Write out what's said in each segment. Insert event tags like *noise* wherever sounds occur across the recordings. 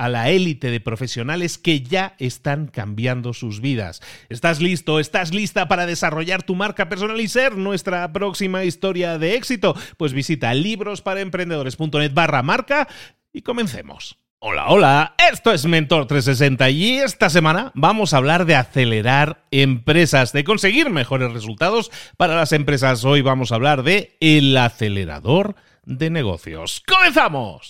a la élite de profesionales que ya están cambiando sus vidas. ¿Estás listo? ¿Estás lista para desarrollar tu marca personal y ser nuestra próxima historia de éxito? Pues visita librosparaemprendedores.net barra marca y comencemos. Hola, hola, esto es Mentor 360 y esta semana vamos a hablar de acelerar empresas, de conseguir mejores resultados para las empresas. Hoy vamos a hablar de el acelerador de negocios. ¡Comenzamos!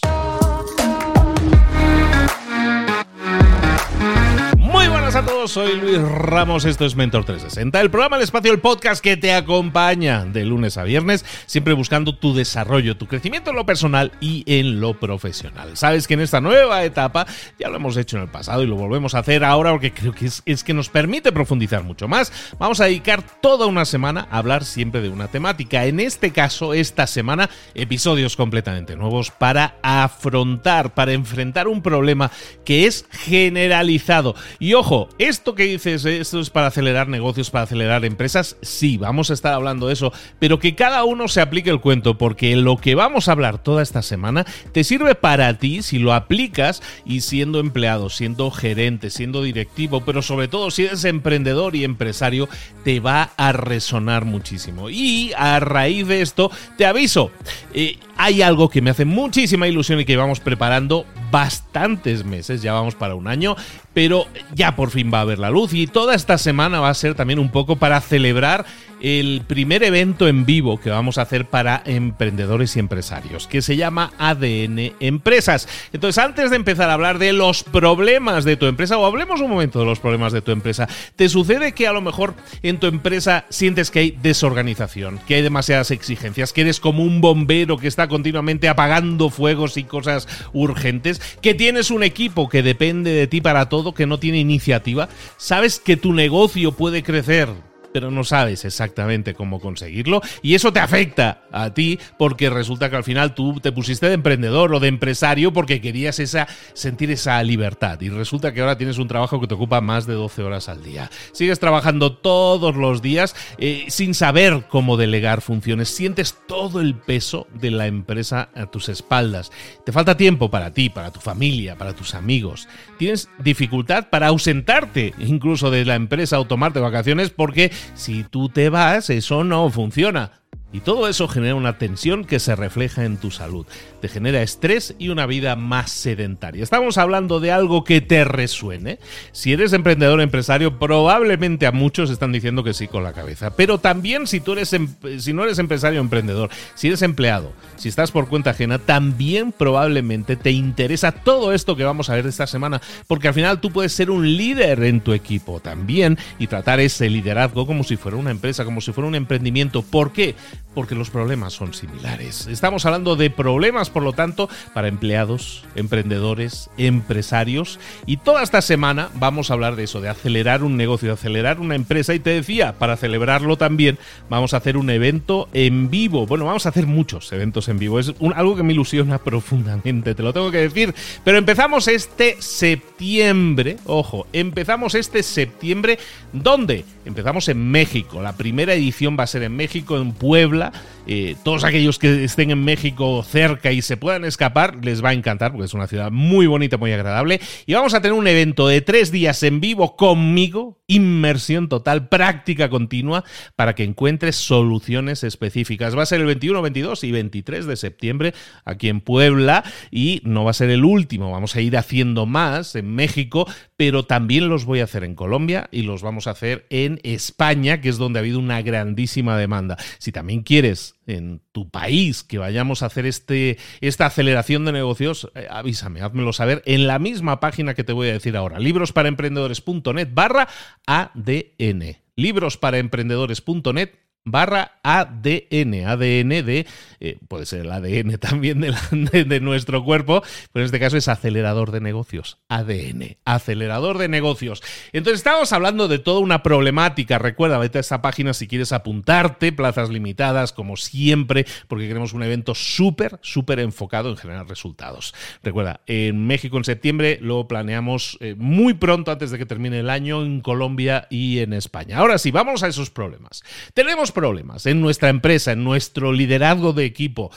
A todos, soy Luis Ramos, esto es Mentor 360, el programa El Espacio, el podcast que te acompaña de lunes a viernes, siempre buscando tu desarrollo, tu crecimiento en lo personal y en lo profesional. Sabes que en esta nueva etapa, ya lo hemos hecho en el pasado y lo volvemos a hacer ahora porque creo que es, es que nos permite profundizar mucho más, vamos a dedicar toda una semana a hablar siempre de una temática. En este caso, esta semana, episodios completamente nuevos para afrontar, para enfrentar un problema que es generalizado. Y ojo, esto que dices, esto es para acelerar negocios, para acelerar empresas, sí, vamos a estar hablando de eso, pero que cada uno se aplique el cuento, porque lo que vamos a hablar toda esta semana te sirve para ti si lo aplicas y siendo empleado, siendo gerente, siendo directivo, pero sobre todo si eres emprendedor y empresario, te va a resonar muchísimo. Y a raíz de esto, te aviso, eh, hay algo que me hace muchísima ilusión y que vamos preparando bastantes meses, ya vamos para un año, pero ya por fin va a haber la luz y toda esta semana va a ser también un poco para celebrar el primer evento en vivo que vamos a hacer para emprendedores y empresarios, que se llama ADN Empresas. Entonces, antes de empezar a hablar de los problemas de tu empresa, o hablemos un momento de los problemas de tu empresa, ¿te sucede que a lo mejor en tu empresa sientes que hay desorganización, que hay demasiadas exigencias, que eres como un bombero que está continuamente apagando fuegos y cosas urgentes, que tienes un equipo que depende de ti para todo, que no tiene iniciativa? ¿Sabes que tu negocio puede crecer pero no sabes exactamente cómo conseguirlo y eso te afecta a ti porque resulta que al final tú te pusiste de emprendedor o de empresario porque querías esa, sentir esa libertad y resulta que ahora tienes un trabajo que te ocupa más de 12 horas al día. Sigues trabajando todos los días eh, sin saber cómo delegar funciones, sientes todo el peso de la empresa a tus espaldas. Te falta tiempo para ti, para tu familia, para tus amigos. Tienes dificultad para ausentarte incluso de la empresa o tomarte vacaciones porque si tú te vas, eso no funciona. Y todo eso genera una tensión que se refleja en tu salud. Te genera estrés y una vida más sedentaria. Estamos hablando de algo que te resuene. Si eres emprendedor o empresario, probablemente a muchos están diciendo que sí con la cabeza. Pero también si tú eres si no eres empresario o emprendedor, si eres empleado, si estás por cuenta ajena, también probablemente te interesa todo esto que vamos a ver esta semana, porque al final tú puedes ser un líder en tu equipo también y tratar ese liderazgo como si fuera una empresa, como si fuera un emprendimiento. ¿Por qué? Porque los problemas son similares. Estamos hablando de problemas, por lo tanto, para empleados, emprendedores, empresarios. Y toda esta semana vamos a hablar de eso, de acelerar un negocio, de acelerar una empresa. Y te decía, para celebrarlo también, vamos a hacer un evento en vivo. Bueno, vamos a hacer muchos eventos en vivo. Es algo que me ilusiona *laughs* profundamente, te lo tengo que decir. Pero empezamos este septiembre. Ojo, empezamos este septiembre. ¿Dónde? Empezamos en México. La primera edición va a ser en México, en Puebla. Puebla eh, todos aquellos que estén en México cerca y se puedan escapar, les va a encantar porque es una ciudad muy bonita, muy agradable. Y vamos a tener un evento de tres días en vivo conmigo, inmersión total, práctica continua, para que encuentres soluciones específicas. Va a ser el 21, 22 y 23 de septiembre aquí en Puebla y no va a ser el último. Vamos a ir haciendo más en México, pero también los voy a hacer en Colombia y los vamos a hacer en España, que es donde ha habido una grandísima demanda. Si también quieres en tu país que vayamos a hacer este, esta aceleración de negocios, eh, avísame, házmelo saber en la misma página que te voy a decir ahora, librosparaemprendedores.net barra ADN. Librosparaemprendedores.net barra ADN, ADN de, eh, puede ser el ADN *laughs* también de, nuestro cuerpo, pero en este caso es acelerador de negocios, ADN, acelerador de negocios. Entonces estamos hablando de toda una problemática, recuerda, vete a esta página si quieres apuntarte, plazas limitadas, como siempre, porque queremos un evento súper, súper enfocado en generar resultados. Recuerda, en México en septiembre, lo planeamos eh, muy pronto, antes de que termine el año, en Colombia y en España. Ahora sí, vamos a esos problemas. Tenemos problemas en nuestra empresa, en nuestro liderazgo de equipo.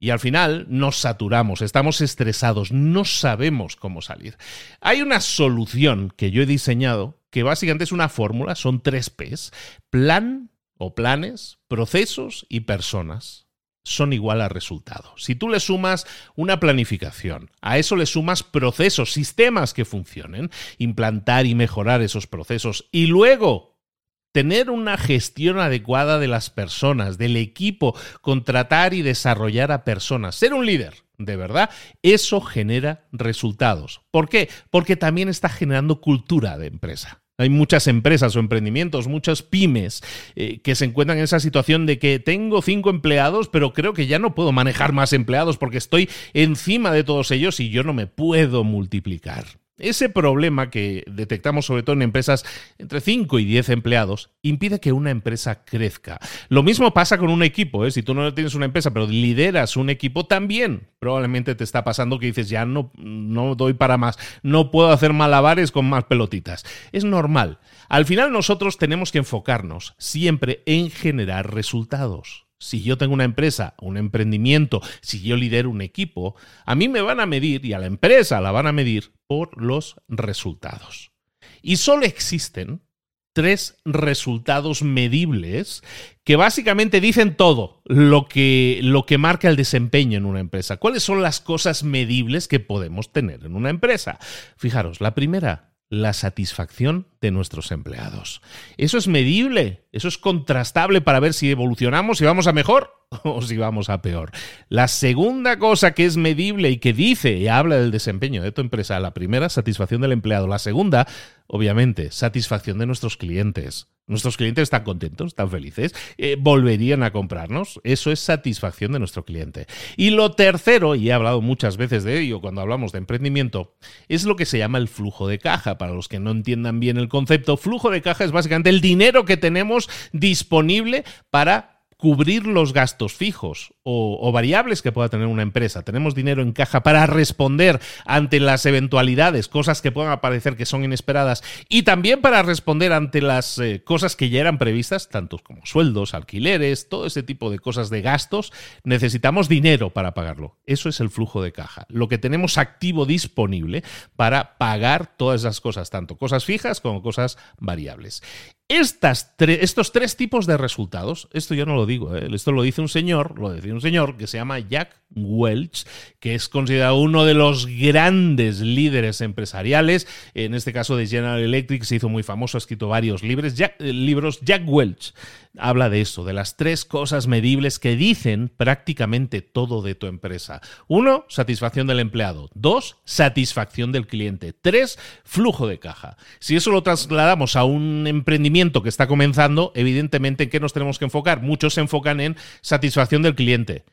Y al final nos saturamos, estamos estresados, no sabemos cómo salir. Hay una solución que yo he diseñado que básicamente es una fórmula, son tres Ps, plan o planes, procesos y personas son igual a resultado. Si tú le sumas una planificación, a eso le sumas procesos, sistemas que funcionen, implantar y mejorar esos procesos y luego tener una gestión adecuada de las personas, del equipo, contratar y desarrollar a personas, ser un líder. De verdad, eso genera resultados. ¿Por qué? Porque también está generando cultura de empresa. Hay muchas empresas o emprendimientos, muchas pymes eh, que se encuentran en esa situación de que tengo cinco empleados, pero creo que ya no puedo manejar más empleados porque estoy encima de todos ellos y yo no me puedo multiplicar. Ese problema que detectamos sobre todo en empresas entre 5 y 10 empleados impide que una empresa crezca. Lo mismo pasa con un equipo. ¿eh? Si tú no tienes una empresa pero lideras un equipo, también probablemente te está pasando que dices ya no, no doy para más, no puedo hacer malabares con más pelotitas. Es normal. Al final nosotros tenemos que enfocarnos siempre en generar resultados si yo tengo una empresa, un emprendimiento, si yo lidero un equipo, a mí me van a medir y a la empresa la van a medir por los resultados. Y solo existen tres resultados medibles que básicamente dicen todo lo que, lo que marca el desempeño en una empresa. ¿Cuáles son las cosas medibles que podemos tener en una empresa? Fijaros, la primera, la satisfacción de nuestros empleados. Eso es medible, eso es contrastable para ver si evolucionamos, si vamos a mejor o si vamos a peor. La segunda cosa que es medible y que dice y habla del desempeño de tu empresa, la primera, satisfacción del empleado. La segunda, obviamente, satisfacción de nuestros clientes. Nuestros clientes están contentos, están felices, eh, volverían a comprarnos. Eso es satisfacción de nuestro cliente. Y lo tercero, y he hablado muchas veces de ello cuando hablamos de emprendimiento, es lo que se llama el flujo de caja. Para los que no entiendan bien el concepto, flujo de caja es básicamente el dinero que tenemos disponible para cubrir los gastos fijos o, variables que pueda tener una empresa. Tenemos dinero en caja para responder ante las eventualidades, cosas que puedan aparecer que son inesperadas, y también para responder ante las eh, cosas que ya eran previstas, tanto como sueldos, alquileres, todo ese tipo de cosas de gastos. Necesitamos dinero para pagarlo. Eso es el flujo de caja. Lo que tenemos activo disponible para pagar todas esas cosas, tanto cosas fijas como cosas variables. Estos tres tipos de resultados, esto yo no lo digo, ¿eh? esto lo dice un señor, lo dice un señor que se llama Jack Welch, que es considerado uno de los grandes líderes empresariales, en este caso de General Electric, se hizo muy famoso, ha escrito varios eh, libros, Jack Welch. Habla de eso, de las tres cosas medibles que dicen prácticamente todo de tu empresa. Uno, satisfacción del empleado. Dos, satisfacción del cliente. Tres, flujo de caja. Si eso lo trasladamos a un emprendimiento que está comenzando, evidentemente, ¿en qué nos tenemos que enfocar? Muchos se enfocan en satisfacción del cliente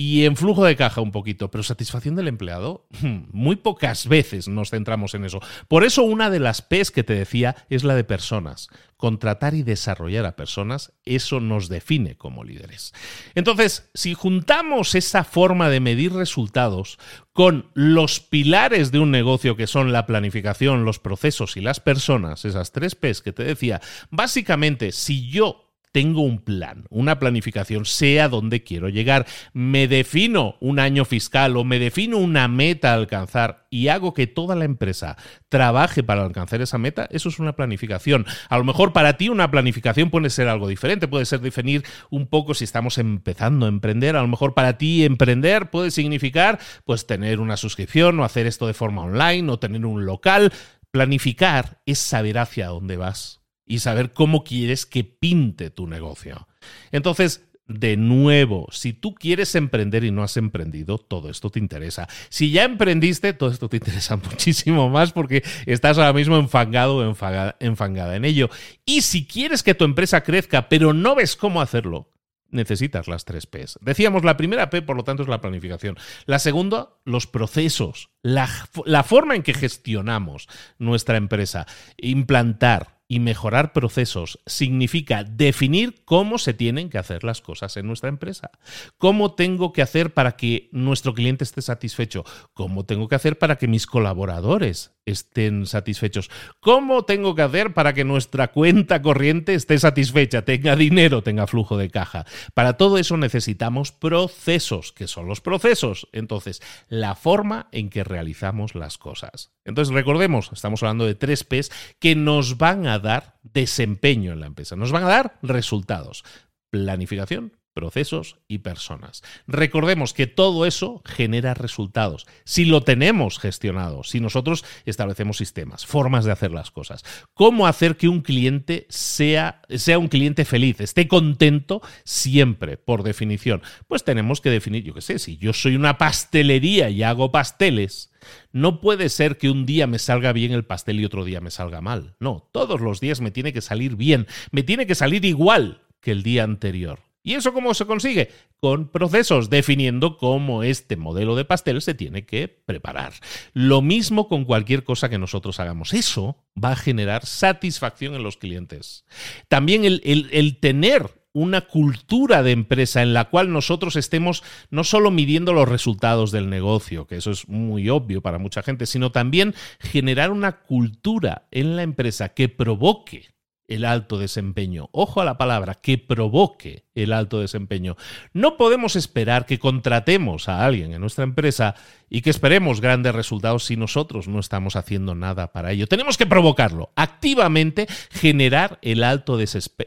y en flujo de caja un poquito, pero satisfacción del empleado, hmm, muy pocas veces nos centramos en eso. Por eso una de las P's que te decía es la de personas. Contratar y desarrollar a personas, eso nos define como líderes. Entonces, si juntamos esa forma de medir resultados con los pilares de un negocio que son la planificación, los procesos y las personas, esas tres P's que te decía, básicamente, si yo tengo un plan, una planificación, sé a dónde quiero llegar, me defino un año fiscal o me defino una meta a alcanzar y hago que toda la empresa trabaje para alcanzar esa meta, eso es una planificación. A lo mejor para ti una planificación puede ser algo diferente, puede ser definir un poco si estamos empezando a emprender, a lo mejor para ti emprender puede significar pues tener una suscripción o hacer esto de forma online o tener un local. Planificar es saber hacia dónde vas y saber cómo quieres que pinte tu negocio. Entonces, de nuevo, si tú quieres emprender y no has emprendido, todo esto te interesa. Si ya emprendiste, todo esto te interesa *laughs* muchísimo más porque estás ahora mismo enfangado o enfangada en ello. Y si quieres que tu empresa crezca, pero no ves cómo hacerlo, necesitas las tres P's. Decíamos, la primera P, por lo tanto, es la planificación. La segunda, los procesos, la, la forma en que gestionamos nuestra empresa. Implantar, y mejorar procesos significa definir cómo se tienen que hacer las cosas en nuestra empresa. ¿Cómo tengo que hacer para que nuestro cliente esté satisfecho? ¿Cómo tengo que hacer para que mis colaboradores estén satisfechos? ¿Cómo tengo que hacer para que nuestra cuenta corriente esté satisfecha, tenga dinero, tenga flujo de caja? Para todo eso necesitamos procesos. ¿Qué son los procesos? Entonces, la forma en que realizamos las cosas. Entonces, recordemos, estamos hablando de tres P's que nos van a dar desempeño en la empresa, nos van a dar resultados. Planificación, procesos y personas. Recordemos que todo eso genera resultados. Si lo tenemos gestionado, si nosotros establecemos sistemas, formas de hacer las cosas, cómo hacer que un cliente sea, sea un cliente feliz, esté contento siempre, por definición, pues tenemos que definir, yo qué sé, si yo soy una pastelería y hago pasteles, no puede ser que un día me salga bien el pastel y otro día me salga mal. No, todos los días me tiene que salir bien, me tiene que salir igual que el día anterior. ¿Y eso cómo se consigue? Con procesos, definiendo cómo este modelo de pastel se tiene que preparar. Lo mismo con cualquier cosa que nosotros hagamos. Eso va a generar satisfacción en los clientes. También el, el tener una cultura de empresa en la cual nosotros estemos no solo midiendo los resultados del negocio, que eso es muy obvio para mucha gente, sino también generar una cultura en la empresa que provoque el alto desempeño. Ojo a la palabra, que provoque el alto desempeño. No podemos esperar que contratemos a alguien en nuestra empresa y que esperemos grandes resultados si nosotros no estamos haciendo nada para ello. Tenemos que provocarlo, activamente generar el alto,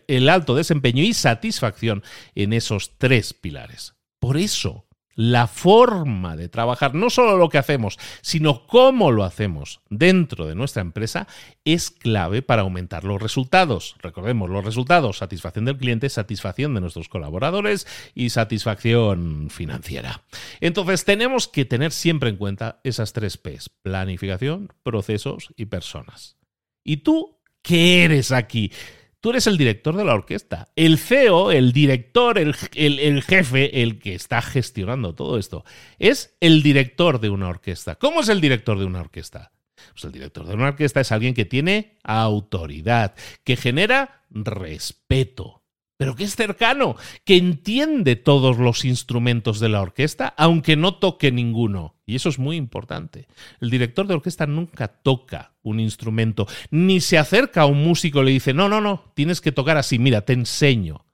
el alto desempeño y satisfacción en esos tres pilares. Por eso, la forma de trabajar, no solo lo que hacemos, sino cómo lo hacemos dentro de nuestra empresa, es clave para aumentar los resultados. Recordemos los resultados, satisfacción del cliente, satisfacción de nuestros colaboradores y satisfacción financiera. Entonces tenemos que tener siempre en cuenta esas tres Ps, planificación, procesos y personas. ¿Y tú qué eres aquí? Tú eres el director de la orquesta. El CEO, el director, el, jefe, el que está gestionando todo esto, es el director de una orquesta. ¿Cómo es el director de una orquesta? Pues el director de una orquesta es alguien que tiene autoridad, que genera respeto, pero que es cercano, que entiende todos los instrumentos de la orquesta, aunque no toque ninguno. Y eso es muy importante. El director de orquesta nunca toca un instrumento, ni se acerca a un músico y le dice, no, no, no, tienes que tocar así, mira, te enseño.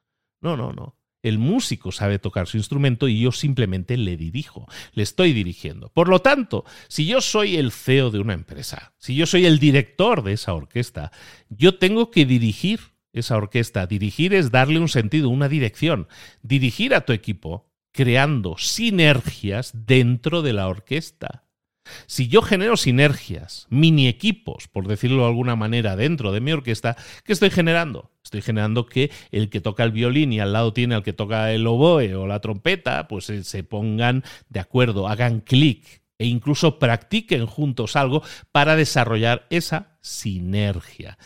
No, no, no. El músico sabe tocar su instrumento y yo simplemente le dirijo, le estoy dirigiendo. Por lo tanto, si yo soy el CEO de una empresa, si yo soy el director de esa orquesta, yo tengo que dirigir esa orquesta. Dirigir es darle un sentido, una dirección. Dirigir a tu equipo creando sinergias dentro de la orquesta. Si yo genero sinergias, mini equipos, por decirlo de alguna manera, dentro de mi orquesta, ¿qué estoy generando? Estoy generando que el que toca el violín y al lado tiene al que toca el oboe o la trompeta, pues eh, se pongan de acuerdo, hagan clic e incluso practiquen juntos algo para desarrollar esa sinergia.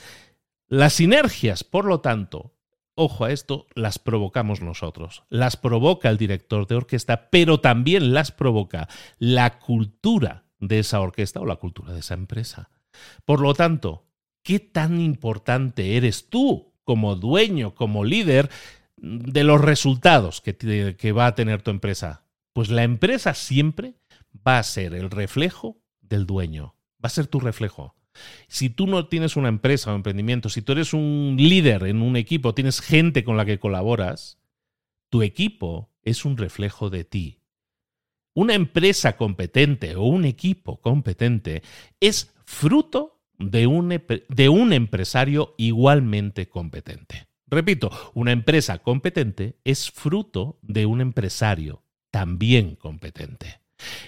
Las sinergias, por lo tanto, ojo a esto, las provocamos nosotros, las provoca el director de orquesta, pero también las provoca la cultura de esa orquesta o la cultura de esa empresa. Por lo tanto, ¿qué tan importante eres tú como dueño, como líder de los resultados que, que va a tener tu empresa? Pues la empresa siempre va a ser el reflejo del dueño, va a ser tu reflejo. Si tú no tienes una empresa o emprendimiento, si tú eres un líder en un equipo, tienes gente con la que colaboras, tu equipo es un reflejo de ti. Una empresa competente o un equipo competente es fruto de un, de un empresario igualmente competente. Repito, una empresa competente es fruto de un empresario también competente.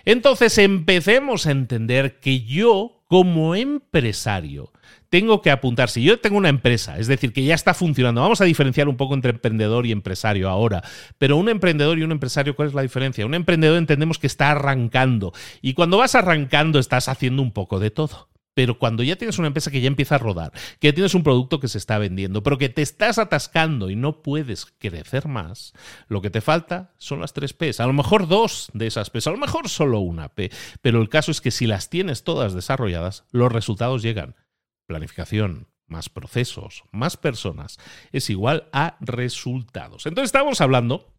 Entonces empecemos a entender que yo, como empresario, tengo que apuntar, si yo tengo una empresa, es decir, que ya está funcionando, vamos a diferenciar un poco entre emprendedor y empresario ahora, pero un emprendedor y un empresario, ¿cuál es la diferencia? Un emprendedor entendemos que está arrancando y cuando vas arrancando estás haciendo un poco de todo. Pero cuando ya tienes una empresa que ya empieza a rodar, que tienes un producto que se está vendiendo, pero que te estás atascando y no puedes crecer más, lo que te falta son las tres P's. A lo mejor dos de esas P's, a lo mejor solo una P. Pero el caso es que si las tienes todas desarrolladas, los resultados llegan. Planificación, más procesos, más personas, es igual a resultados. Entonces estamos hablando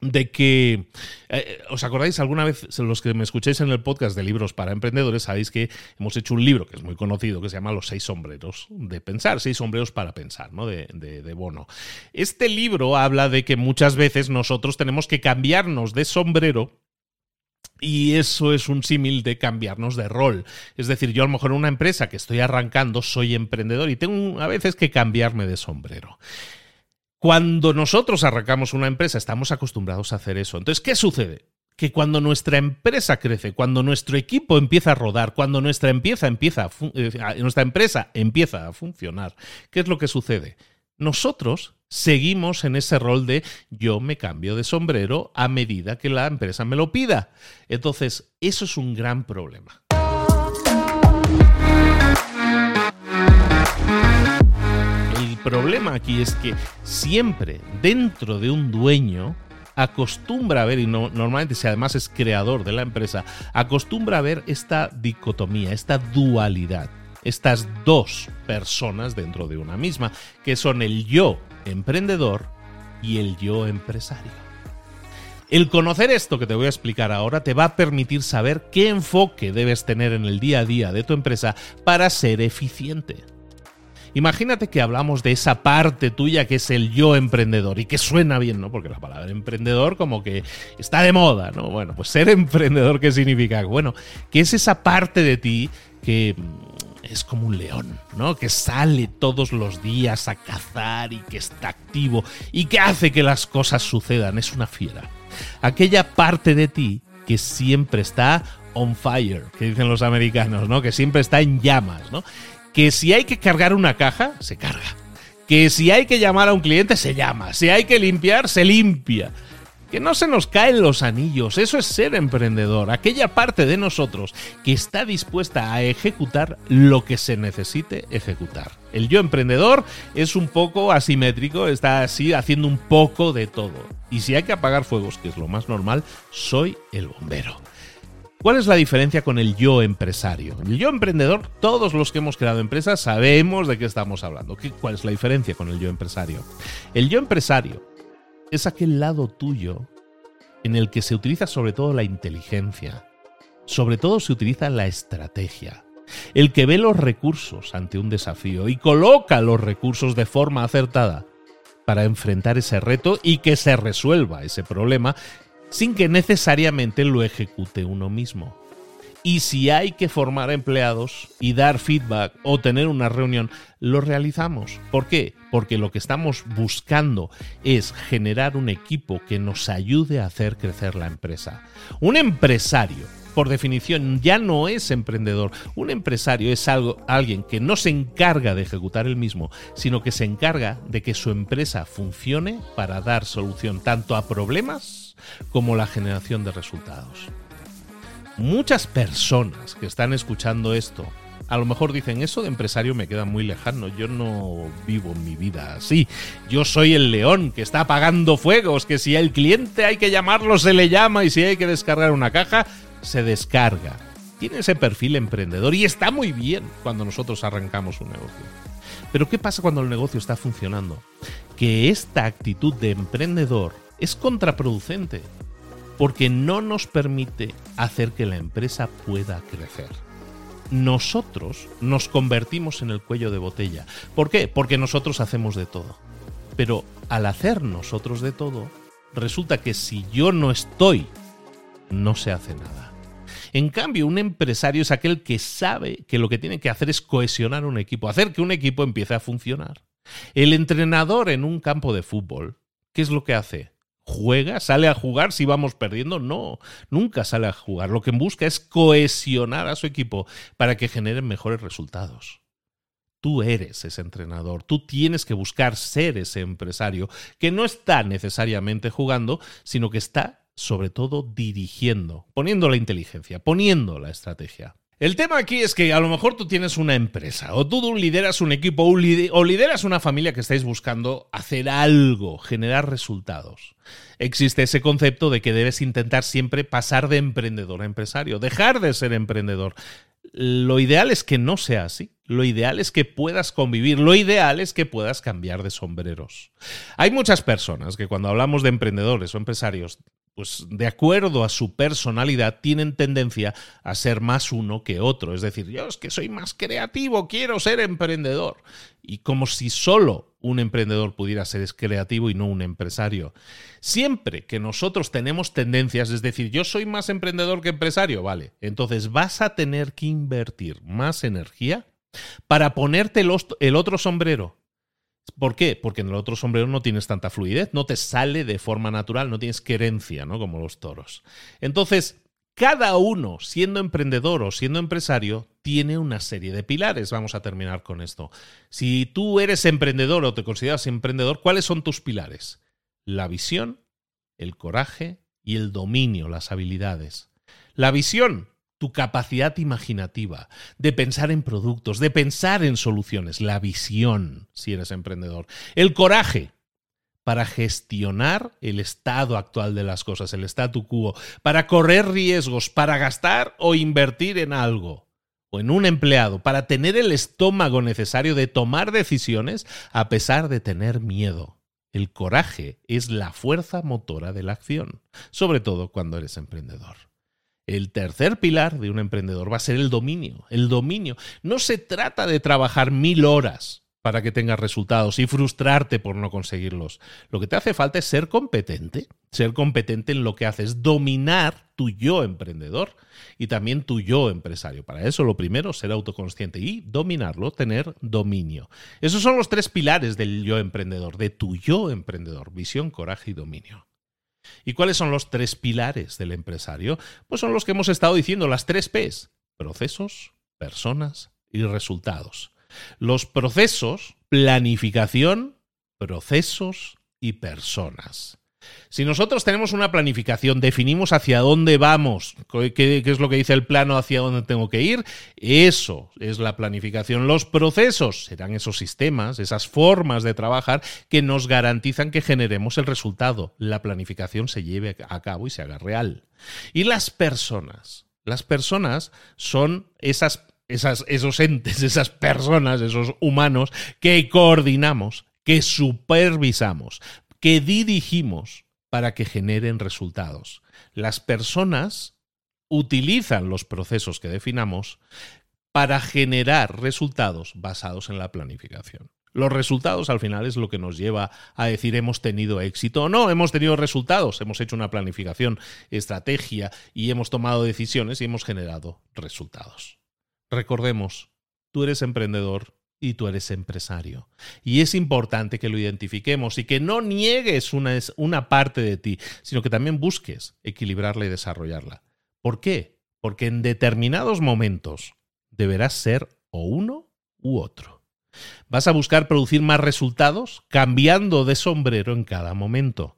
de que, eh, ¿os acordáis alguna vez, los que me escuchéis en el podcast de libros para emprendedores, sabéis que hemos hecho un libro que es muy conocido, que se llama Los seis sombreros de pensar, seis sombreros para pensar, ¿no? De, de Bono. Este libro habla de que muchas veces nosotros tenemos que cambiarnos de sombrero y eso es un símil de cambiarnos de rol. Es decir, yo a lo mejor en una empresa que estoy arrancando soy emprendedor y tengo a veces que cambiarme de sombrero. Cuando nosotros arrancamos una empresa, estamos acostumbrados a hacer eso. Entonces, ¿qué sucede? Que cuando nuestra empresa crece, cuando nuestro equipo empieza a rodar, cuando nuestra, empieza, eh, nuestra empresa empieza a funcionar, ¿qué es lo que sucede? Nosotros seguimos en ese rol de yo me cambio de sombrero a medida que la empresa me lo pida. Entonces, eso es un gran problema. Problema aquí es que siempre dentro de un dueño acostumbra a ver, y normalmente si además es creador de la empresa, acostumbra a ver esta dicotomía, esta dualidad, estas dos personas dentro de una misma, que son el yo emprendedor y el yo empresario. El conocer esto que te voy a explicar ahora te va a permitir saber qué enfoque debes tener en el día a día de tu empresa para ser eficiente. Imagínate que hablamos de esa parte tuya que es el yo emprendedor y que suena bien, ¿no? Porque la palabra emprendedor como que está de moda, ¿no? Bueno, pues ser emprendedor, ¿qué significa? Bueno, que es esa parte de ti que mm, es como un león, ¿no? Que sale todos los días a cazar y que está activo y que hace que las cosas sucedan, es una fiera. Aquella parte de ti que siempre está on fire, que dicen los americanos, ¿no? Que siempre está en llamas, ¿no? Que si hay que cargar una caja, se carga. Que si hay que llamar a un cliente, se llama. Si hay que limpiar, se limpia. Que no se nos caen los anillos, eso es ser emprendedor, aquella parte de nosotros que está dispuesta a ejecutar lo que se necesite ejecutar. El yo emprendedor es un poco asimétrico, está así haciendo un poco de todo. Y si hay que apagar fuegos, que es lo más normal, soy el bombero. ¿Cuál es la diferencia con el yo empresario? El yo emprendedor, todos los que hemos creado empresas sabemos de qué estamos hablando. ¿Cuál es la diferencia con el yo empresario? El yo empresario es aquel lado tuyo en el que se utiliza sobre todo la inteligencia, sobre todo se utiliza la estrategia, el que ve los recursos ante un desafío y coloca los recursos de forma acertada para enfrentar ese reto y que se resuelva ese problema sin que necesariamente lo ejecute uno mismo. Y si hay que formar empleados y dar feedback o tener una reunión, lo realizamos. ¿Por qué? Porque lo que estamos buscando es generar un equipo que nos ayude a hacer crecer la empresa. Un empresario por definición ya no es emprendedor. Un empresario es algo, alguien que no se encarga de ejecutar el mismo, sino que se encarga de que su empresa funcione para dar solución tanto a problemas como la generación de resultados. Muchas personas que están escuchando esto a lo mejor dicen, eso de empresario me queda muy lejano, yo no vivo mi vida así. Yo soy el león que está apagando fuegos, que si el cliente hay que llamarlo, se le llama y si hay que descargar una caja, se descarga. Tiene ese perfil emprendedor y está muy bien cuando nosotros arrancamos un negocio. Pero ¿qué pasa cuando el negocio está funcionando? Que esta actitud de emprendedor es contraproducente porque no nos permite hacer que la empresa pueda crecer. Nosotros nos convertimos en el cuello de botella. ¿Por qué? Porque nosotros hacemos de todo. Pero al hacer nosotros de todo, resulta que si yo no estoy, no se hace nada. En cambio, un empresario es aquel que sabe que lo que tiene que hacer es cohesionar un equipo, hacer que un equipo empiece a funcionar. El entrenador en un campo de fútbol, ¿qué es lo que hace? ¿Juega? ¿Sale a jugar si vamos perdiendo? No, nunca sale a jugar. Lo que busca es cohesionar a su equipo para que generen mejores resultados. Tú eres ese entrenador, tú tienes que buscar ser ese empresario que no está necesariamente jugando, sino que está sobre todo dirigiendo, poniendo la inteligencia, poniendo la estrategia. El tema aquí es que a lo mejor tú tienes una empresa o tú lideras un equipo o lideras una familia que estáis buscando hacer algo, generar resultados. Existe ese concepto de que debes intentar siempre pasar de emprendedor a empresario, dejar de ser emprendedor. Lo ideal es que no sea así. Lo ideal es que puedas convivir, lo ideal es que puedas cambiar de sombreros. Hay muchas personas que cuando hablamos de emprendedores o empresarios pues de acuerdo a su personalidad, tienen tendencia a ser más uno que otro. Es decir, yo es que soy más creativo, quiero ser emprendedor. Y como si solo un emprendedor pudiera ser creativo y no un empresario. Siempre que nosotros tenemos tendencias, es decir, yo soy más emprendedor que empresario, vale, entonces vas a tener que invertir más energía para ponerte el otro sombrero ¿Por qué? Porque en el otro sombrero no tienes tanta fluidez, no te sale de forma natural, no tienes querencia, ¿no? Como los toros. Entonces, cada uno, siendo emprendedor o siendo empresario, tiene una serie de pilares. Vamos a terminar con esto. Si tú eres emprendedor o te consideras emprendedor, ¿cuáles son tus pilares? La visión, el coraje y el dominio, las habilidades. La visión, tu capacidad imaginativa de pensar en productos, de pensar en soluciones, la visión, si eres emprendedor, el coraje para gestionar el estado actual de las cosas, el statu quo, para correr riesgos, para gastar o invertir en algo o en un empleado, para tener el estómago necesario de tomar decisiones a pesar de tener miedo. El coraje es la fuerza motora de la acción, sobre todo cuando eres emprendedor. El tercer pilar de un emprendedor va a ser el dominio. El dominio. No se trata de trabajar mil horas para que tengas resultados y frustrarte por no conseguirlos. Lo que te hace falta es ser competente, ser competente en lo que haces, dominar tu yo emprendedor y también tu yo empresario. Para eso lo primero, ser autoconsciente y dominarlo, tener dominio. Esos son los tres pilares del yo emprendedor, de tu yo emprendedor, visión, coraje y dominio. ¿Y cuáles son los tres pilares del empresario? Pues son los que hemos estado diciendo, las tres Ps, procesos, personas y resultados. Los procesos, planificación, procesos y personas. Si nosotros tenemos una planificación, definimos hacia dónde vamos, qué, es lo que dice el plano hacia dónde tengo que ir, eso es la planificación. Los procesos serán esos sistemas, esas formas de trabajar que nos garantizan que generemos el resultado, la planificación se lleve a cabo y se haga real. Y las personas, las personas son esas, esas, esos entes, *laughs* esas personas, esos humanos que coordinamos, que supervisamos, que dirigimos para que generen resultados. Las personas utilizan los procesos que definamos para generar resultados basados en la planificación. Los resultados al final es lo que nos lleva a decir hemos tenido éxito o no, hemos tenido resultados, hemos hecho una planificación, estrategia y hemos tomado decisiones y hemos generado resultados. Recordemos, tú eres emprendedor y tú eres empresario. Y es importante que lo identifiquemos y que no niegues una, una parte de ti, sino que también busques equilibrarla y desarrollarla. ¿Por qué? Porque en determinados momentos deberás ser o uno u otro. Vas a buscar producir más resultados cambiando de sombrero en cada momento.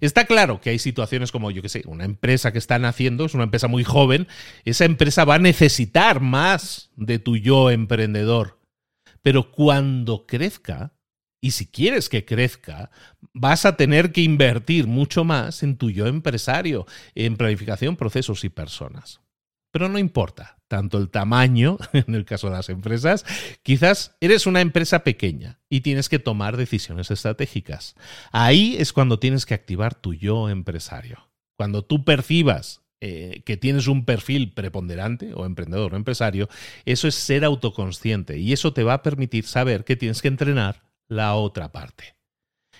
Está claro que hay situaciones como, yo que sé, una empresa que están haciendo, es una empresa muy joven, esa empresa va a necesitar más de tu yo emprendedor. Pero cuando crezca, y si quieres que crezca, vas a tener que invertir mucho más en tu yo empresario, en planificación, procesos y personas. Pero no importa tanto el tamaño, *laughs* en el caso de las empresas, quizás eres una empresa pequeña y tienes que tomar decisiones estratégicas. Ahí es cuando tienes que activar tu yo empresario. Cuando tú percibas eh, que tienes un perfil preponderante o emprendedor o empresario, eso es ser autoconsciente y eso te va a permitir saber que tienes que entrenar la otra parte.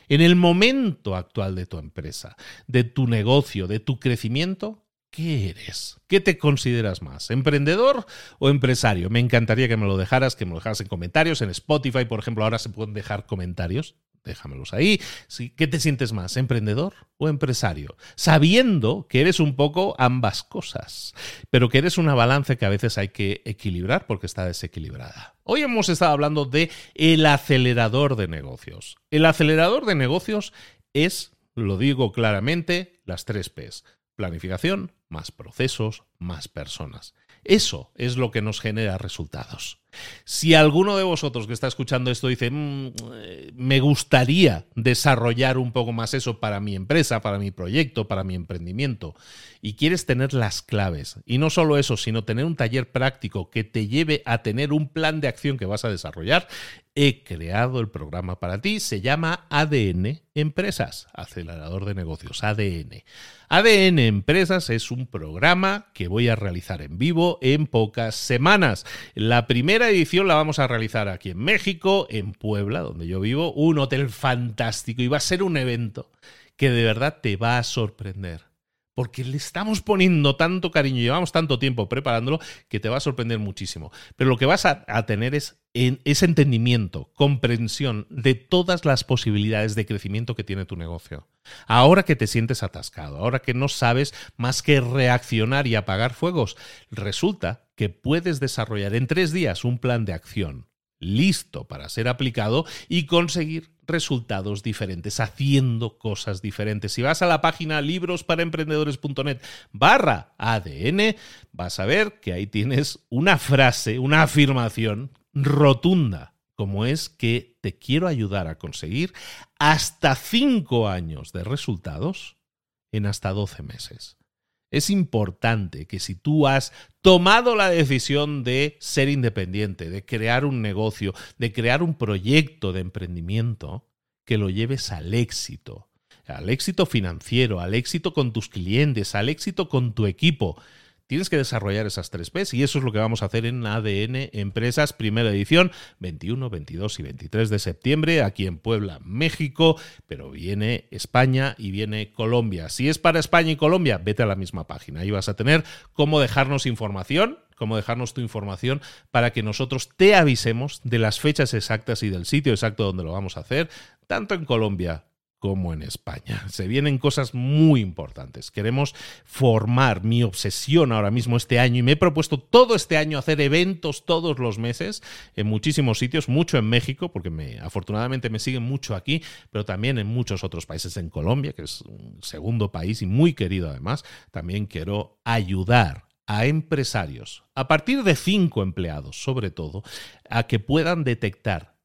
En el momento actual de tu empresa, de tu negocio, de tu crecimiento, ¿Qué eres? ¿Qué te consideras más? ¿Emprendedor o empresario? Me encantaría que me lo dejaras, que me lo dejaras en comentarios. En Spotify, por ejemplo, ahora se pueden dejar comentarios. Déjamelos ahí. ¿Qué te sientes más? ¿Emprendedor o empresario? Sabiendo que eres un poco ambas cosas, pero que eres una balanza que a veces hay que equilibrar porque está desequilibrada. Hoy hemos estado hablando de el acelerador de negocios. El acelerador de negocios es, lo digo claramente, las tres P's Planificación, más procesos, más personas. Eso es lo que nos genera resultados. Si alguno de vosotros que está escuchando esto dice, mm, eh, me gustaría desarrollar un poco más eso para mi empresa, para mi proyecto, para mi emprendimiento, y quieres tener las claves, y no solo eso, sino tener un taller práctico que te lleve a tener un plan de acción que vas a desarrollar, he creado el programa para ti, se llama ADN Empresas, acelerador de negocios, ADN. ADN Empresas es un programa que voy a realizar en vivo en pocas semanas. La primera edición la vamos a realizar aquí en México, en Puebla, donde yo vivo, un hotel fantástico y va a ser un evento que de verdad te va a sorprender porque le estamos poniendo tanto cariño, llevamos tanto tiempo preparándolo, que te va a sorprender muchísimo. Pero lo que vas a, tener es ese entendimiento, comprensión de todas las posibilidades de crecimiento que tiene tu negocio. Ahora que te sientes atascado, ahora que no sabes más que reaccionar y apagar fuegos, resulta que puedes desarrollar en tres días un plan de acción listo para ser aplicado y conseguir resultados diferentes, haciendo cosas diferentes. Si vas a la página librosparaemprendedores.net barra ADN, vas a ver que ahí tienes una frase, una afirmación rotunda, como es que te quiero ayudar a conseguir hasta 5 años de resultados en hasta 12 meses. Es importante que si tú has tomado la decisión de ser independiente, de crear un negocio, de crear un proyecto de emprendimiento, que lo lleves al éxito, al éxito financiero, al éxito con tus clientes, al éxito con tu equipo. Tienes que desarrollar esas tres P's y eso es lo que vamos a hacer en ADN Empresas, primera edición, 21, 22 y 23 de septiembre, aquí en Puebla, México, pero viene España y viene Colombia. Si es para España y Colombia, vete a la misma página. Ahí vas a tener cómo dejarnos información cómo dejarnos tu información para que nosotros te avisemos de las fechas exactas y del sitio exacto donde lo vamos a hacer, tanto en Colombia como en España. Se vienen cosas muy importantes. Queremos formar mi obsesión ahora mismo este año y me he propuesto todo este año hacer eventos todos los meses en muchísimos sitios, mucho en México, porque me, afortunadamente me siguen mucho aquí, pero también en muchos otros países, en Colombia, que es un segundo país y muy querido además. También quiero ayudar a empresarios, a partir de cinco empleados sobre todo, a que puedan detectar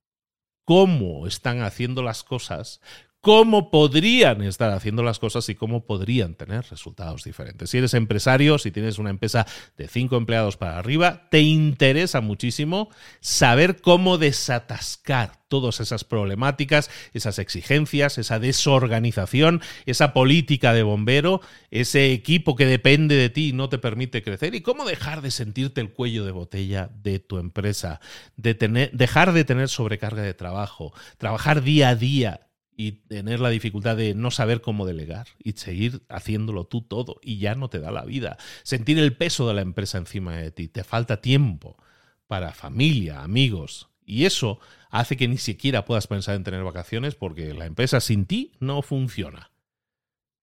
cómo están haciendo las cosas, cómo podrían estar haciendo las cosas y cómo podrían tener resultados diferentes. Si eres empresario, si tienes una empresa de cinco empleados para arriba, te interesa muchísimo saber cómo desatascar todas esas problemáticas, esas exigencias, esa desorganización, esa política de bombero, ese equipo que depende de ti y no te permite crecer y cómo dejar de sentirte el cuello de botella de tu empresa, dejar de tener sobrecarga de trabajo, trabajar día a día y tener la dificultad de no saber cómo delegar y seguir haciéndolo tú todo y ya no te da la vida. Sentir el peso de la empresa encima de ti. Te falta tiempo para familia, amigos. Y eso hace que ni siquiera puedas pensar en tener vacaciones porque la empresa sin ti no funciona.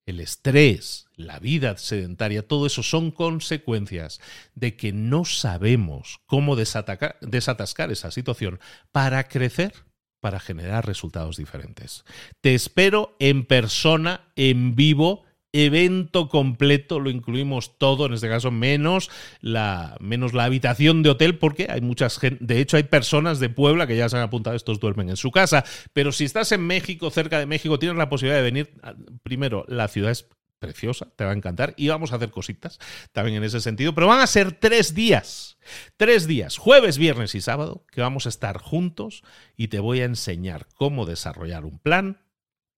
El estrés, la vida sedentaria, todo eso son consecuencias de que no sabemos cómo desatascar esa situación para crecer para generar resultados diferentes. Te espero en persona, en vivo, evento completo, lo incluimos todo, en este caso menos la, menos la habitación de hotel, porque hay muchas gente, de hecho hay personas de Puebla que ya se han apuntado, estos duermen en su casa, pero si estás en México, cerca de México, tienes la posibilidad de venir, primero, la ciudad es preciosa, te va a encantar y vamos a hacer cositas también en ese sentido, pero van a ser tres días, tres días, jueves, viernes y sábado, que vamos a estar juntos y te voy a enseñar cómo desarrollar un plan,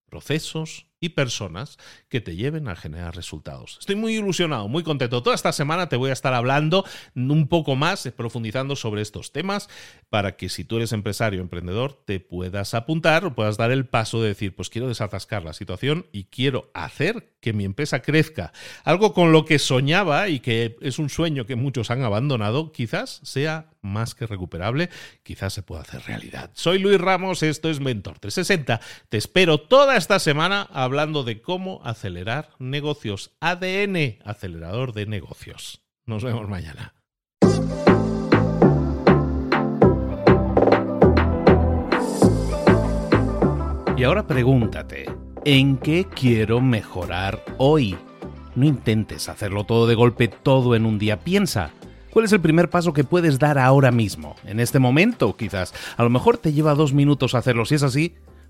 procesos, y personas que te lleven a generar resultados. Estoy muy ilusionado, muy contento. Toda esta semana te voy a estar hablando un poco más, eh, profundizando sobre estos temas, para que si tú eres empresario o emprendedor, te puedas apuntar o puedas dar el paso de decir, pues quiero desatascar la situación y quiero hacer que mi empresa crezca. Algo con lo que soñaba y que es un sueño que muchos han abandonado, quizás sea más que recuperable, quizás se pueda hacer realidad. Soy Luis Ramos, esto es Mentor 360. Te espero toda esta semana a hablando de cómo acelerar negocios. ADN, acelerador de negocios. Nos vemos mañana. Y ahora pregúntate, ¿en qué quiero mejorar hoy? No intentes hacerlo todo de golpe, todo en un día. Piensa, ¿cuál es el primer paso que puedes dar ahora mismo? En este momento, quizás. A lo mejor te lleva dos minutos hacerlo. Si es así,